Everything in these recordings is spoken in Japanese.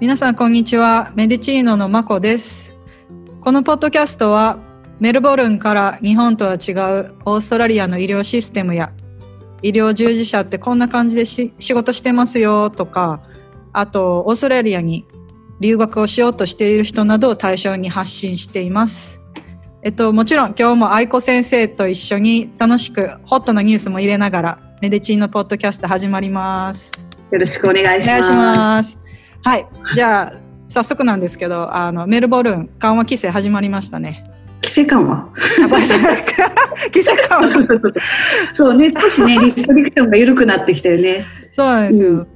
皆さんこんにちは。メディチーノのまこです。このポッドキャストはメルボルンから日本とは違うオーストラリアの医療システムや医療従事者ってこんな感じで仕事してますよとかあとオーストラリアに留学をしようとしている人などを対象に発信しています。えっともちろん今日も愛子先生と一緒に楽しくホットなニュースも入れながらメディチーノポッドキャスト始まります。よろしくお願いします。はい。じゃあ、早速なんですけど、あの、メルボルン緩和規制始まりましたね。規制緩和？規制緩和そうね、少しね、リストリクションが緩くなってきたよね。そうなんですよ。うん、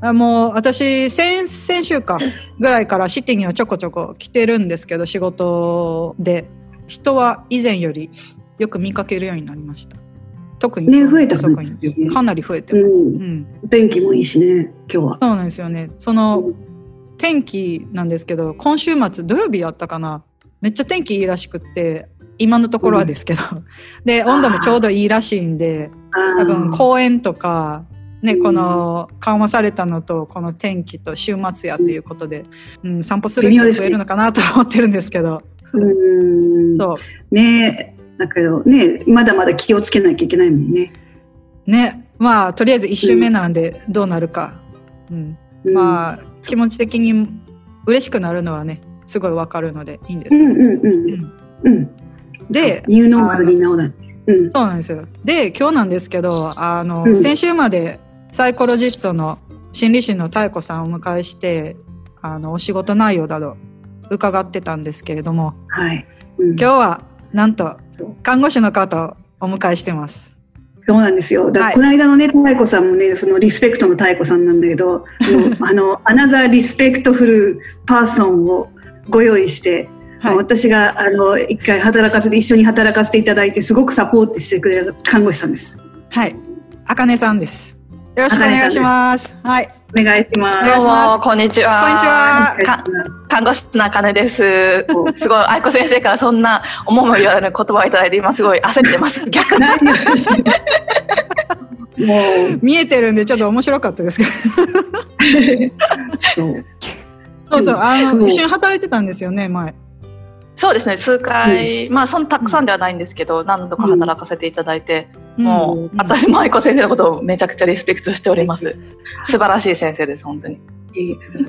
あもう私先先週かぐらいからシティにはちょこちょこ来てるんですけど仕事で人は以前よりよく見かけるようになりました特に。ね増えたか、ね、かなり増えてます、うん、うん、天気もいいしね今日は。そうなんですよね。その、うん、天気なんですけど今週末土曜日やったかな。めっちゃ天気いいらしくって今のところはですけど、うん、で温度もちょうどいいらしいんで多分公園とかね、この緩和されたのとこの天気と週末やっていうことで、うん、散歩する人増えるのかなと思ってるんですけど。うん。そう。ねだけどねまだまだ気をつけなきゃいけないもんね。ねまあとりあえず1週目なんでどうなるか、うん、うん、まあ気持ち的に嬉しくなるのはねすごいわかるのでいいんです。うんうんうん。うん、でニューノーマルに直だ、うん、そうなんですよ。で今日なんですけどあの、うん、先週までサイコロジストの心理師の妙子さんをお迎えしてあのお仕事内容など伺ってたんですけれども、はい。うん、今日はなんと看護師の方をお迎えしてます。そうなんですよ。だこの間のね、妙子さんもね、そのリスペクトの妙子さんなんだけど、あの、 another respectful person をご用意して、はい、私があの一回働かせて一緒に働かせていただいてすごくサポートしてくれる看護師さんです。はい、あかねさんです。よろしくお願いします。はい。お願いします。どうも、こんにちは。こんにちは。看護師のあかねです。すごい、愛子先生からそんな思いも言われる言葉をいただいて、今すごい焦ってます。逆に。もう見えてるんで、ちょっと面白かったですけど。そう。そうそう、あの、一緒に働いてたんですよね、前。そうですね数回、うん、まあそんたくさんではないんですけど、うん、何度か働かせていただいて、うん、もう、私も愛子先生のことをめちゃくちゃリスペクトしております。素晴らしい先生です本当に。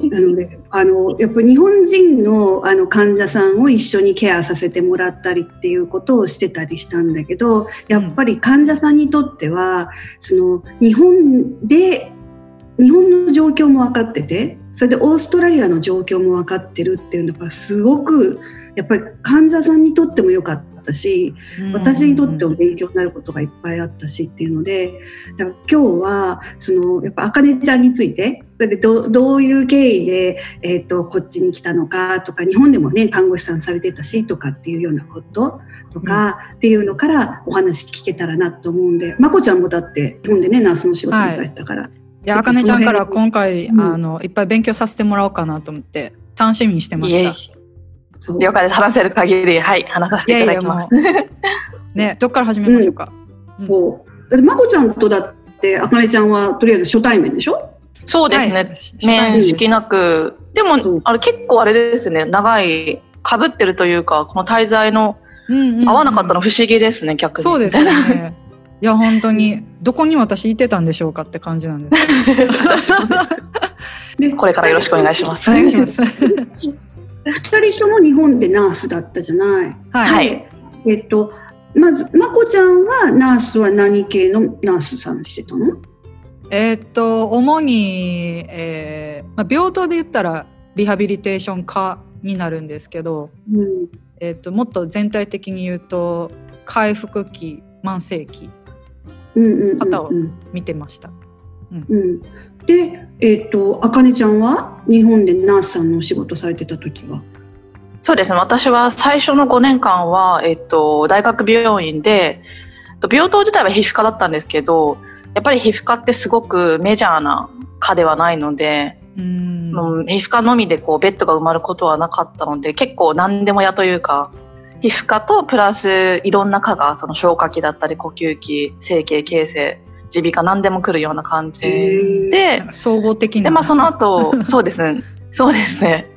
なのであのやっぱり日本人のあの患者さんを一緒にケアさせてもらったりっていうことをしてたりしたんだけどやっぱり患者さんにとってはその日本で日本の状況も分かっててそれでオーストラリアの状況も分かってるっていうのがすごくやっぱり患者さんにとっても良かったし私にとっても勉強になることがいっぱいあったしっていうのでだから今日はそのやっぱあかねちゃんについてそれでどどういう経緯で、えーと、こっちに来たのかとか日本でもね看護師さんされてたしとかっていうようなこととかっていうのからお話聞けたらなと思うんで、まこちゃんもだって日本でねナースの仕事されてたから。はい。いや、あかねちゃんから今回、うん、あの、いっぱい勉強させてもらおうかなと思って、楽しみにしてました。了解です。話せる限り、はい、話させていただきます。いやいや ね、どっから始めましょうか？うん、そう。まこちゃんとだって、あかねちゃんはとりあえず初対面でしょ？そうですね。はい、面識なく。でも、あれ結構あれですね、長い、かぶってるというか、この滞在の、合わなかったの不思議ですね、逆に。そうですね。いや、本当に、どこに私いてたんでしょうかって感じなんです。これからよろしくお願いします。お願いします。二人とも日本でナースだったじゃない。はい。えっと、まず、まこちゃんはナースは何系のナースさんしてたの？えっと、主に、えーまあ、病棟で言ったらリハビリテーション科になるんですけど、うん、えっと、もっと全体的に言うと回復期慢性期方を見てました。うん、うん、で、えっ、ー、と、あかねちゃんは日本でナースさんのお仕事されてた時は？そうですね。私は最初の5年間は、えっ、ー、と、大学病院で、病棟自体は皮膚科だったんですけど、やっぱり皮膚科ってすごくメジャーな科ではないので、うん皮膚科のみでこうベッドが埋まることはなかったので結構何でも屋というか皮膚科とプラスいろんな科がその消化器だったり呼吸器整形形成耳鼻科何でも来るような感じで総合的で、まあ、その後 そうですね。そうですね。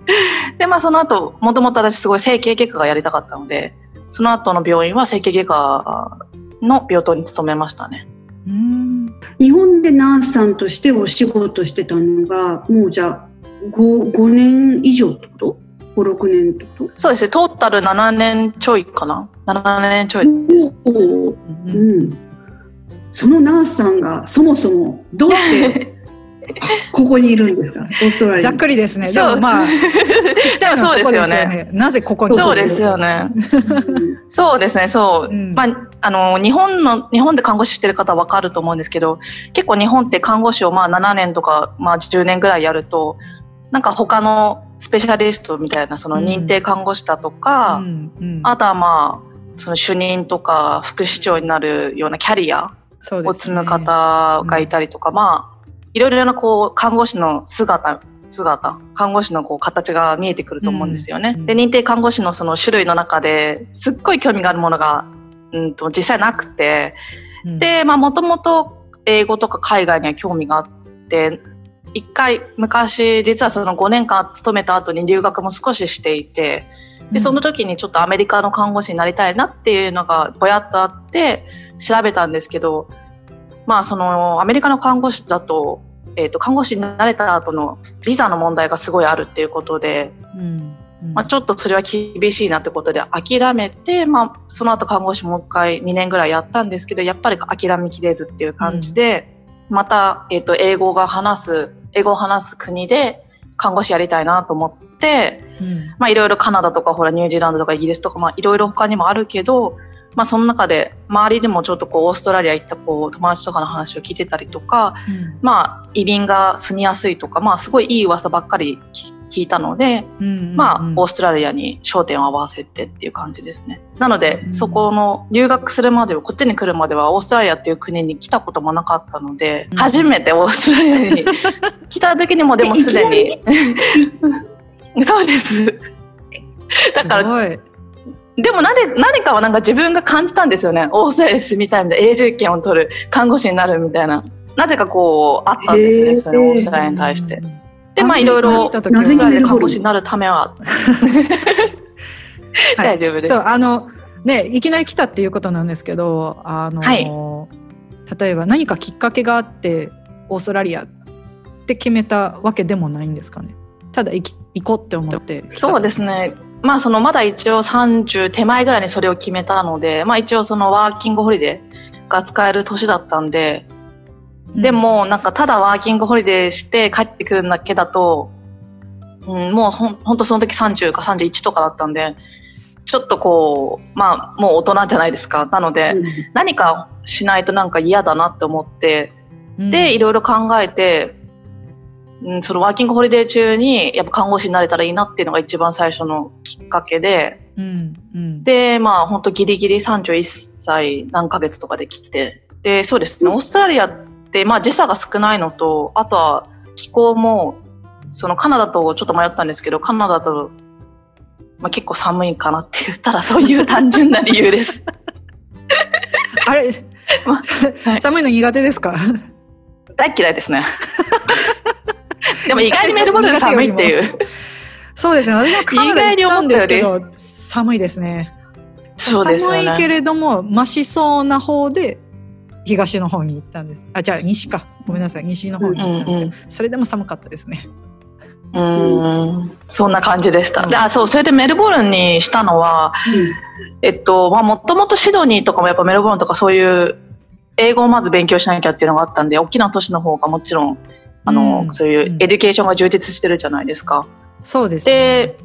で、まあその後、もともと私すごい整形外科がやりたかったので、その後の病院は整形外科の病棟に勤めましたね。うん。日本でナースさんとしてお仕事してたのが、もうじゃあ 5, 5年以上ってこと？56年ってこと？そうですね。トータル7年ちょいかな？7年ちょいです。おお、うん、そのナースさんがそもそもどうして ここにいるんですか？オーストラリアざっくりですね。でもまあ そこですよね。なぜここにそうですよね。そうですねそう、うん、まああの日本の日本で看護師してる方は分かると思うんですけど結構日本って看護師をまあ7年とか、まあ、10年ぐらいやるとなんか他のスペシャリストみたいなその認定看護師だとか、うんうん、あとはまあその主任とか副市長になるようなキャリアを積む方がいたりとか、ね、まあいろいろなこう看護師の姿姿看護師のこう形が見えてくると思うんですよね。で認定看護師のその種類の中ですっごい興味があるものが、うんと、実際なくて、でまあもともと英語とか海外には興味があって一回昔実はその5年間勤めた後に留学も少ししていてでその時にちょっとアメリカの看護師になりたいなっていうのがぼやっとあって調べたんですけどまあそのアメリカの看護師だと,、えー、と看護師になれた後のビザの問題がすごいあるっていうことで、うんまあ、ちょっとそれは厳しいなってことで諦めて、まあ、その後看護師もう一回2年ぐらいやったんですけどやっぱり諦めきれずっていう感じで、また、えー、と英語が話す英語を話す国で看護師やりたいなと思って、うん、まあいろいろカナダとかほらニュージーランドとかイギリスとかまあいろいろ他にもあるけど、まあその中で周りでもちょっとこうオーストラリア行ったこう友達とかの話を聞いてたりとか、うん、まあ移民が住みやすいとかまあすごいいい噂ばっかり聞いたので、うんうんうん、まあオーストラリアに焦点を合わせてっていう感じですね。なので、うん、そこの留学するまではこっちに来るまではオーストラリアっていう国に来たこともなかったので、うん、初めてオーストラリアに 来た時にもでもすでに そうです。だからでも何何かはなんか自分が感じたんですよね。オーストラリアに住みたいみたいな。永住権を取る。看護師になるみたいな。なぜかこうあったんですね。それオーストラリアに対して。でまあいろいろオーストラリア看護師になるためは。大丈夫です。そうあのねいきなり来たっていうことなんですけどあの、はい、例えば何かきっかけがあってオーストラリアって決めたわけでもないんですかね。ただ行き行こうって思って。そうですねまあそのまだ一応30手前ぐらいにそれを決めたのでまあ一応そのワーキングホリデーが使える年だったんででもなんかただワーキングホリデーして帰ってくるだけだと、うん、もうほんほんとその時30か31とかだったんでちょっとこうまあもう大人じゃないですか。なので、うん、何かしないとなんか嫌だなって思って、うん、でいろいろ考えて、うん、そのワーキングホリデー中にやっぱ看護師になれたらいいなっていうのが一番最初のきっかけで、うんうん、でまあ本当ギリギリ31歳何ヶ月とかで来て。でそうですね。オーストラリア、まあ、時差が少ないのとあとは気候もそのカナダとちょっと迷ったんですけどカナダと、まあ、結構寒いかなって言ったらそういう単純な理由です。あれ、まあはい、寒いの苦手ですか？大嫌いですね。でも意外にメルボルン 寒いっていう。そうですね。私もカナダ行ったんですけど、寒いですね。そうですね。寒いけれども、ましそうな方で東の方に行ったんですあじゃあ西かごめんなさい西の方に行ったんですけど、うんうん、それでも寒かったですねうんそんな感じでした。であそうそれでメルボルンにしたのは、うん、えっとまあもともとシドニーとかもやっぱメルボルンとかそういう英語をまず勉強しなきゃっていうのがあったんで大きな都市の方がもちろんあの、うん、そういう education が充実してるじゃないですか。そうです、ね、で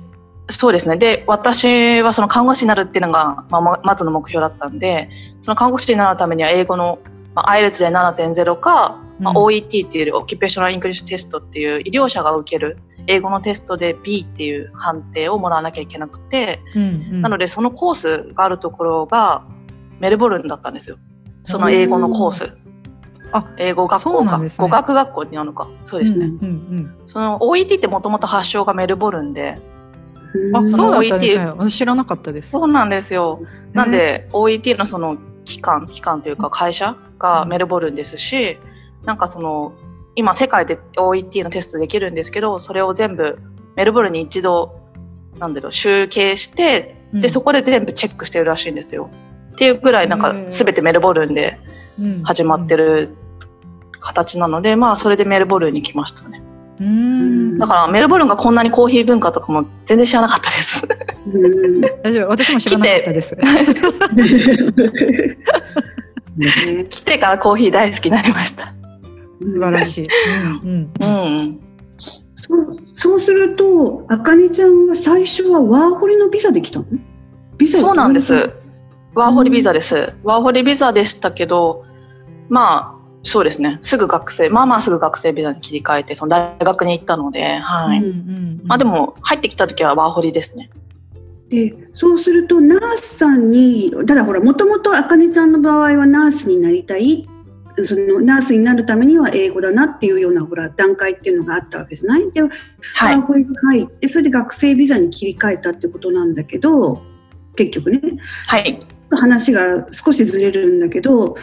そうですね。で私はその看護師になるっていうのが、まあ、まずの目標だったんでその看護師になるためには英語のまあ、IELTS で7.0か、まあ、OET っていう Occupational English Test っていう医療者が受ける英語のテストで B っていう判定をもらわなきゃいけなくて、うんうん、なのでそのコースがあるところがメルボルンだったんですよ。その英語のコース。あ英語学校か、ね、語学学校になるのか。そうですね、うんうんうん、その OET ってもともと発祥がメルボルンで。あそうだったんですね。私知らなかったです。そうなんですよ。なんで OET のその機関機関というか会社がメルボルンですしなんかその今世界で OET のテストできるんですけどそれを全部メルボルンに一度なんだろう集計してでそこで全部チェックしてるらしいんですよ。っていうぐらいなんか全てメルボルンで始まってる形なので、まあそれでメルボルンに来ましたね。うんだからメルボルンがこんなにコーヒー文化とかも全然知らなかったです。大丈夫私も知らなかったです。来てからコーヒー大好きになりました。素晴らしい。うんうんそうそうすると、あかねちゃんは最初はワーホリのビザで来たの？ビザそうなんです。ワーホリビザです。ワーホリビザでしたけど、まあ、そうですね。すぐ学生、まあまあすぐ学生ビザに切り替えて、その大学に行ったので、はい。うんうんまあでも、入ってきた時はワーホリですね。でそうするとナースさんにただほらもともとあかねちゃんの場合はナースになりたいそのナースになるためには英語だなっていうようなほら段階っていうのがあったわけじゃない？で、はいワー。ホリに入ってそれで学生ビザに切り替えたってことなんだけど結局ねはい。話が少しずれるんだけど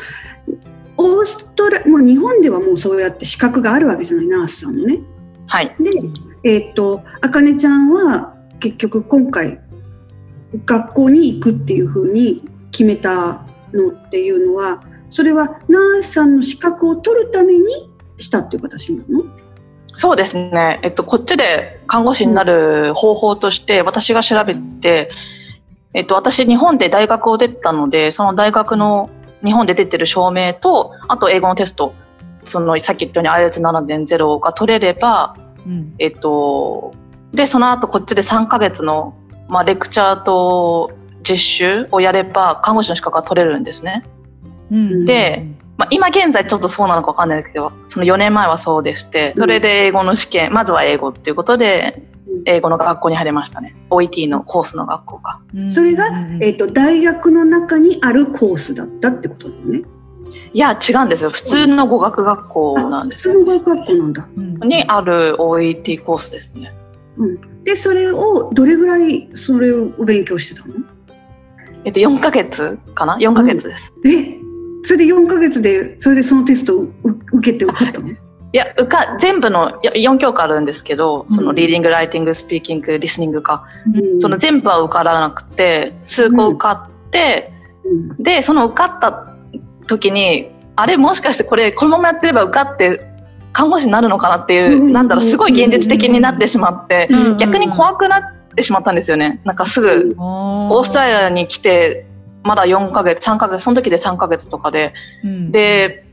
オーストラもう日本ではもうそうやって資格があるわけじゃないナースさんのね。はい。で、えーっと、あかねちゃんは結局今回学校に行くっていうふうに決めたのっていうのは、それはナースさんの資格を取るためにしたっていう形なの？そうですね。えっと、こっちで看護師になる方法として、私が調べて、えっと、私、日本で大学を出たので、その大学の日本で出てる証明と、あと英語のテスト、そのさっき言ったように IELTS7.0 が取れれば、うんえっと、で、その後こっちで3ヶ月の、まあ、レクチャーと実習をやれば、看護師の資格が取れるんですね。うんでまあ、今現在ちょっとそうなのかわかんないけど、その4年前はそうでして、それで英語の試験、まずは英語っていうことで、英語の学校に入れましたね。OET のコースの学校か。うんそれが、うんえーっと、大学の中にあるコースだったってことなのね。いや、違うんですよ。普通の語学学校なんですよ。普通の語学学校なんだ。うんにある OET コースですね。で、それをどれぐらいそれを勉強してたの？えっと、4ヶ月かな ?4 ヶ月です。えそれで4ヶ月で、それでそのテストをう受けて受かったの？いや、受か、全部のいや4教科あるんですけど、そのリーディング、ライティング、スピーキング、リスニングか。うん。その全部は受からなくて、数個受かって、うん。で、その受かった時に、あれもしかしてこれ、このままやってれば受かって、看護師になるのかなっていう、うんなんだろう、すごい現実的になってしまって、うん逆に怖くなってしまったんですよね。なんかすぐ、オーストラリアに来て、まだ4ヶ月、3ヶ月、その時で3ヶ月とかで、うん。で、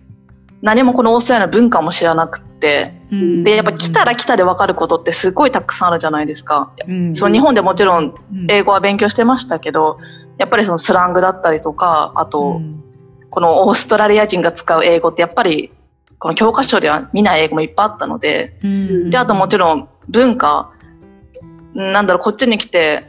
何もこのオーストラリアの文化も知らなくって、うん。で、やっぱ来たら来たで分かることってすごいたくさんあるじゃないですか。うん。そう日本でもちろんうん。英語は勉強してましたけど、やっぱりそのスラングだったりとか、あと、うん。このオーストラリア人が使う英語ってやっぱり、この教科書では見ない英語もいっぱいあったので、うん。で、あともちろん文化、なんだろう、こっちに来て、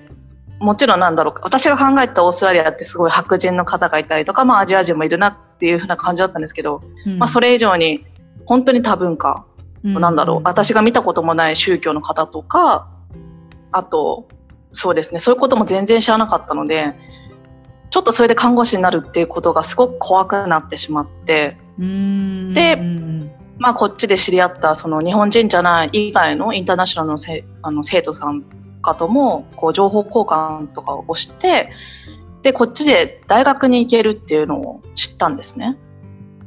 もちろんなんだろう、私が考えたオーストラリアってすごい白人の方がいたりとか、まあアジア人もいるなっていう風な感じだったんですけど、まあそれ以上に本当に多文化、なんだろう、私が見たこともない宗教の方とか、あと、そうですね、そういうことも全然知らなかったので、ちょっとそれで看護師になるっていうことがすごく怖くなってしまって、うん。でうんまあこっちで知り合ったその日本人じゃない以外のインターナショナルのせあの生徒さんかともこう情報交換とかをして、で、こっちで大学に行けるっていうのを知ったんですね。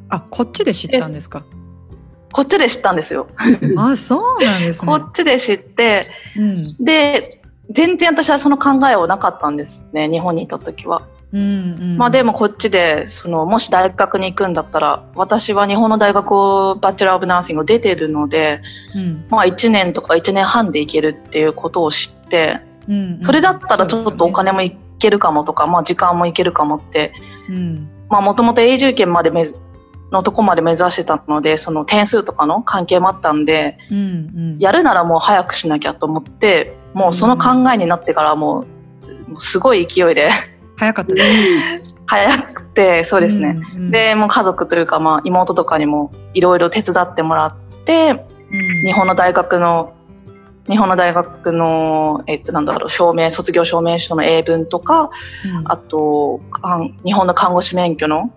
あこっちで知ったんですか？こっちで知ったんですよ。あそうなんですね。こっちで知って、うん。で、全然私はその考えはなかったんですね、日本にいた時は。うんうん。まあでもこっちで、その、もし大学に行くんだったら、私は日本の大学をバチェラー・オブ・ナーシングを出てるので、うん。まあ1年とか1年半で行けるっていうことを知って、うんそれだったらちょっとお金もいけるかもとか、まあ時間もいけるかもって、うん。まあもともと永住権までめのとこまで目指してたので、その点数とかの関係もあったんで、うんうん。やるならもう早くしなきゃと思って、もうその考えになってからもう、すごい勢いで早かったです 早くて、そうですね。うんうん。で、もう家族というか、まあ妹とかにもいろいろ手伝ってもらって、うん。日本の大学の、日本の大学の、えっと、なんだろう、証明、卒業証明書の英文とか、うんあと、かん日本の看護師免許の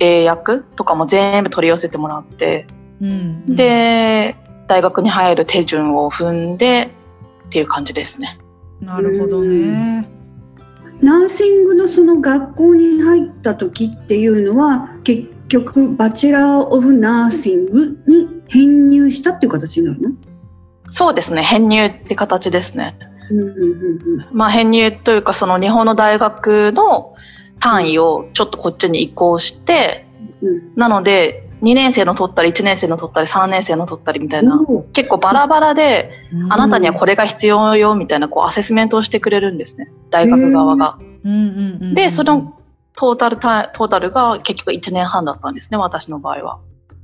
英訳とかも全部取り寄せてもらって、うんで、大学に入る手順を踏んで、っていう感じですね。なるほどね。ナーシングのその学校に入った時っていうのは結局バチェラー・オブ・ナーシングに編入したっていう形になるの？そうですね。編入って形ですね。うんうんうんうん。まあ、編入というかその日本の大学の単位をちょっとこっちに移行してうんなので2年生の取ったり1年生の取ったり3年生の取ったりみたいな結構バラバラでうん。あなたにはこれが必要よみたいなこうアセスメントをしてくれるんですね。大学側が。でそのトータルトータルが結局1年半だったんですね私の場合は。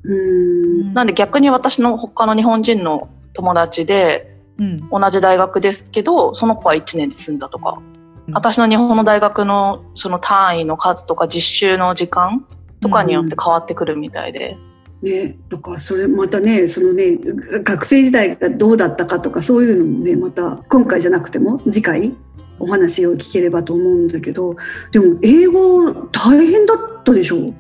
うん。なんで逆に私の他の日本人の友達でうん。同じ大学ですけどその子は1年で済んだとか、うん。私の日本の大学のその単位の数とか実習の時間とかによって変わってくるみたいで、ね、だからそれまたねそのね学生時代がどうだったかとかそういうのもねまた今回じゃなくても次回お話を聞ければと思うんだけどでも英語大変だったでしょ？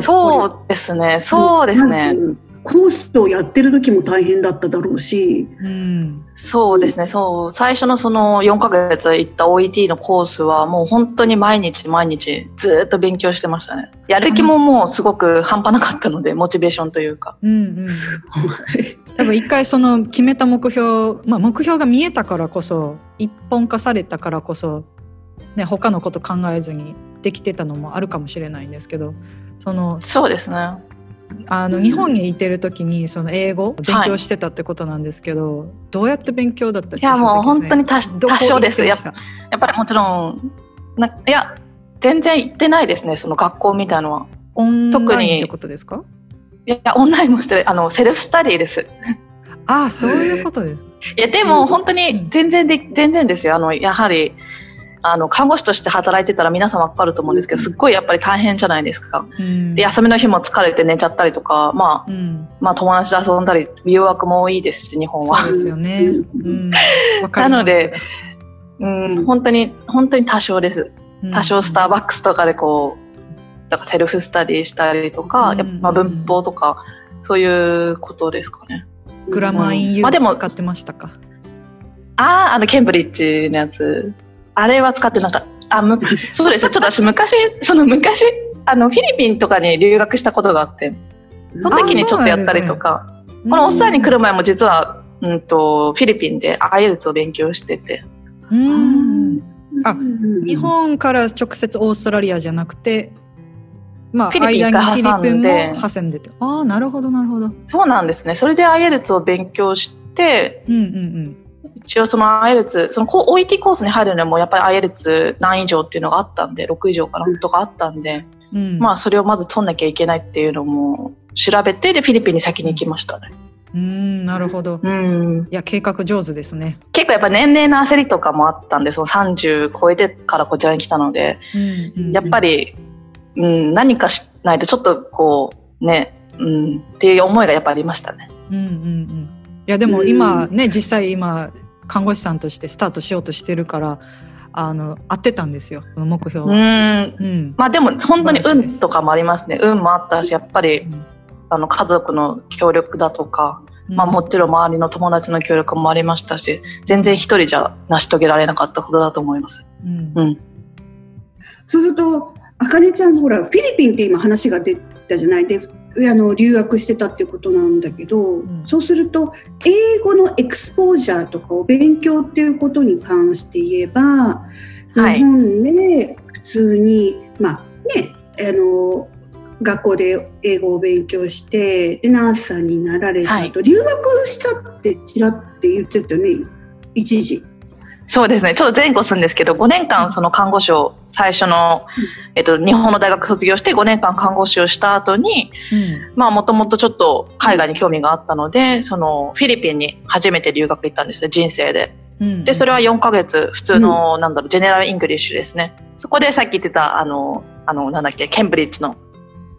そうですねそうですね、うんコースをやってる時も大変だっただろうし、うん。そうですね。そう。最初のその4ヶ月行った OET のコースはもう本当に毎日毎日ずっと勉強してましたね。やる気ももうすごく半端なかったのでモチベーションというか。うんうん。すごい。多分一回その決めた目標、まあ、目標が見えたからこそ一本化されたからこそ、ね、他のこと考えずにできてたのもあるかもしれないんですけどそのそうですねあの日本にいてる時にその英語勉強してたってことなんですけど、どうやって勉強だったいやもう本当に多多少です。やっやっぱりもちろんないや全然行ってないですねその学校みたいのは。オンラインってことですか？いやオンラインもしてあのセルフスタディです。ああそういうことです。いやでうん。も本当に全然で全然ですよ。あのやはりあの看護師として働いてたら皆さんわかると思うんですけどすっごいやっぱり大変じゃないですか。うん。で休みの日も疲れて寝ちゃったりとか、まあ、うん、まあ友達と遊んだり誘惑も多いですし日本は。そうですよね。ううんなのでうん本当に本当に多少です。多少スターバックスとかでこうだからセルフスタディしたりとか、うん。やっぱまあ文法とかそういうことですかね。グラマーインユまあでもース使ってましたか？あああのケンブリッジのやつあれは使ってなんかあむ そうです。ねちょっと私昔その昔あのフィリピンとかに留学したことがあってその時にちょっとやったりとか、このオーストラリアに来る前も実は、うん、とフィリピンで IELTS を勉強してて。うん。あうん日本から直接オーストラリアじゃなくて、まあ、フィリピン間にフィリピン挟んで。も挟んでて。ああ、なるほど、なるほど。そうなんですね。それで IELTS を勉強してうんうん一応その IELTS その OET コースに入るのもやっぱり IELTS 何以上っていうのがあったんで6以上かな、うんとかあったんで、うん。うん、まあそれをまず取んなきゃいけないっていうのも調べてでフィリピンに先に行きましたね。うん、なるほど。うんいや、計画上手ですね。結構やっぱ年齢の焦りとかもあったんでその30超えてからこちらに来たのでうんうん、やっぱり、うん、何かしないとちょっとこうね、うん、っていう思いがやっぱありましたね。うんうんうん。いや、でも今ね、実際今、看護師さんとしてスタートしようとしてるから、あの、合ってたんですよ、その目標うは。ん。うん。まあでも本当に運とかもありますね。運もあったしやっぱりうん。あの家族の協力だとか、まあ、もちろん周りの友達の協力もありましたし全然一人じゃ成し遂げられなかったことだと思います。うん。うん。そうすると、あかねちゃん、ほら、フィリピンって今話が出たじゃない？で、あの留学してたっていうことなんだけど、ん。そうすると、英語のエクスポージャーとかを勉強っていうことに関して言えば、はい。日本で普通に、まあね、あの、学校で英語を勉強してでナースさんになられたと、はい。留学したってちらって言ってたよね一時そうですね。ちょっと前後するんですけど5年間その看護師を最初の、えっと、日本の大学卒業して5年間看護師をした後にもともとちょっと海外に興味があったのでそのフィリピンに初めて留学行ったんですね人生で。うん。でそれは4ヶ月普通の、なんだろう general English ですね。そこでさっき言ってたあのあのなんだっけケンブリッジの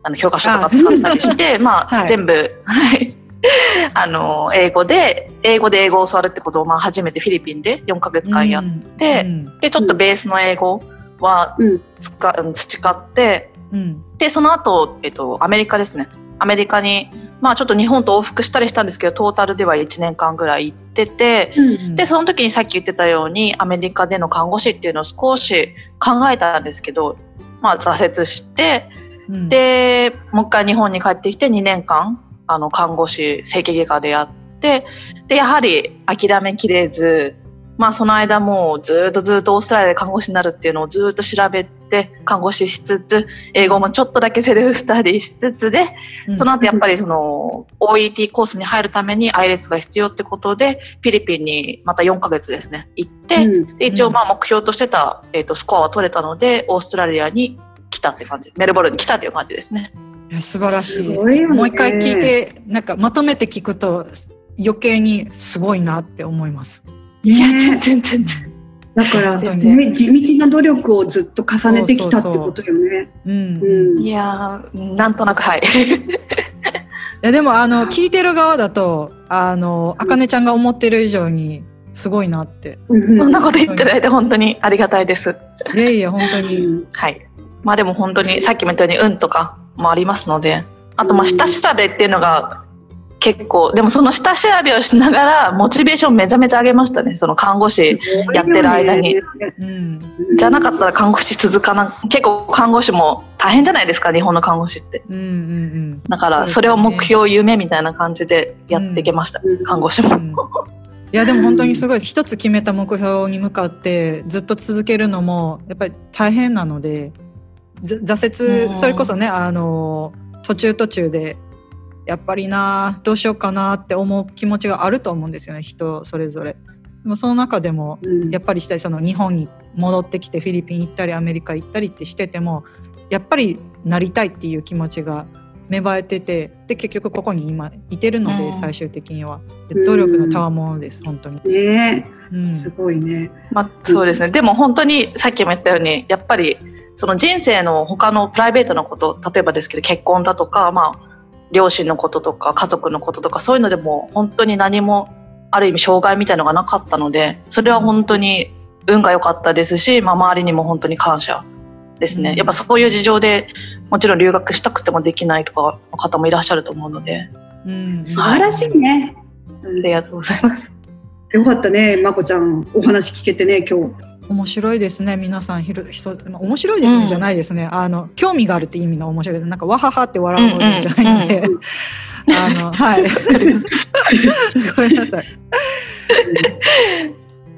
あの教科書とか使ったりして まあ、はい。全部はい あの英語で英語で英語を教わるってことをまあ初めてフィリピンで4ヶ月間やって、うんでちょっとベースの英語はうん。つか、うん培ってうん。でその後、えっとアメリカですね。アメリカにまあちょっと日本と往復したりしたんですけどトータルでは1年間ぐらい行ってて、うん。でその時にさっき言ってたようにアメリカでの看護師っていうのを少し考えたんですけど、まあ、挫折してうん、でもう一回日本に帰ってきて2年間あの看護師整形外科でやってでやはり諦めきれず、まあ、その間もうずっとずっとオーストラリアで看護師になるっていうのをずっと調べて看護師しつつ英語もちょっとだけセルフスタディしつつでうん。その後やっぱりその OET コースに入るために IELTS が必要ってことでフィリピンにまた4ヶ月ですね行って、一応まあ目標としてた、えー、とスコアは取れたのでオーストラリアに来たって感じ。メルボルンに来たっていう感じですね。素晴らしい。ね。もう一回聞いてなんかまとめて聞くと余計にすごいなって思います。いやね全然全然だから、本当に。ね、地道な努力をずっと重ねてきたってことよね。うん。うん。いやーなんとなくはい。いやでもあの聞いてる側だとあのあかねちゃんが思ってる以上にすごいなって。うんそんなこと言っていただいて本当にありがたいです。いやいや本当うにん。はい。まあでも本当にさっきも言ったように運とかもありますので、あとまあ下調べっていうのが結構でもその下調べをしながらモチベーションめちゃめちゃ上げましたね。その看護師やってる間に。うん。じゃなかったら看護師続かな結構看護師も大変じゃないですか日本の看護師って。うんうんうん。だからそれを目標夢みたいな感じでやっていけました、うん。看護師も。うん。いやでも本当にすごい一つ決めた目標に向かってずっと続けるのもやっぱり大変なのでざ挫うん。折それこそねあの途中途中でやっぱりなどうしようかなって思う気持ちがあると思うんですよね人それぞれ。でもその中でもうん。やっぱりしたりその日本に戻ってきてフィリピン行ったりアメリカ行ったりってしててもやっぱりなりたいっていう気持ちが芽生えててで結局ここに今いてるので、うん。最終的には。で努力の賜物です本当に、ね。うん。すごいね。まあ、そうですね。でも本当にさっきも言ったようにやっぱりその人生の他のプライベートなこと例えばですけど結婚だとか、まあ、両親のこととか家族のこととかそういうのでも本当に何もある意味障害みたいのがなかったのでそれは本当に運が良かったですし、まあ、周りにも本当に感謝ですね、うんやっぱそういう事情でもちろん留学したくてもできないとかの方もいらっしゃると思うのでうん素晴らしいね。ありがとうございます。よかったね、まこちゃん。お話聞けてね、今日。面白いですね。皆さんひろ人、まあ、面白いですね、うん。じゃないですね。あの興味があるって意味の面白い。なんかわははって笑うのじゃないんで、うんうん。あのはい。ごめんなさい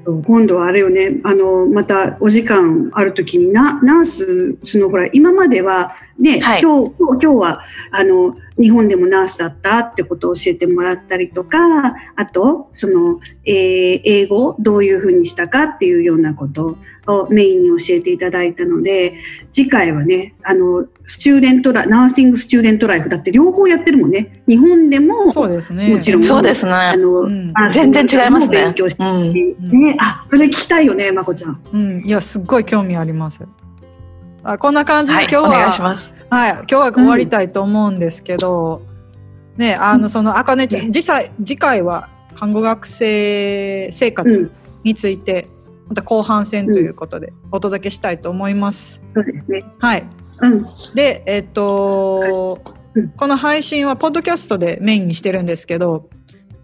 今度はあれよね、あの、またお時間あるときにな、ナース、そのほら、今までは、ね、はい。今日、今日今日は、あの、日本でもナースだったってことを教えてもらったりとか、あと、その、えー英語、どういうふうにしたかっていうようなことをメインに教えていただいたので、次回はね、あの、 student li nursing student life だって両方やってるもんね。日本でも、そうですねもちろんそうですね。あの、うん全然違いますね勉強し。てうん。ね、あ、それ聞きたいよね、まこちゃん。うん、いやすっごい興味ありますあこんな感じではい、今日は、お願いします。はい、今日は終わりたいと思うんですけど、ね、あの、その、あかねちゃん、次回、次回は、看護学生生うん活について、また後半戦ということで、お届けしたいと思います。そうですね。はい。うん。で、えっとうん、この配信は、ポッドキャストでメインにしてるんですけど、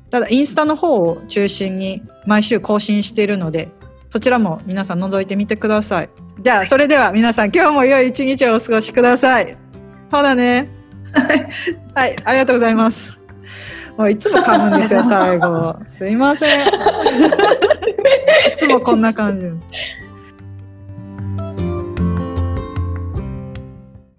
ただ、インスタの方を中心に、毎週更新しているので、そちらも皆さん覗いてみてください。じゃあ、それでは皆さん、今日も良い一日をお過ごしください。ほなね。はい、ありがとうございます。もういつも噛むんですよ、最後。すいません。いつもこんな感じ。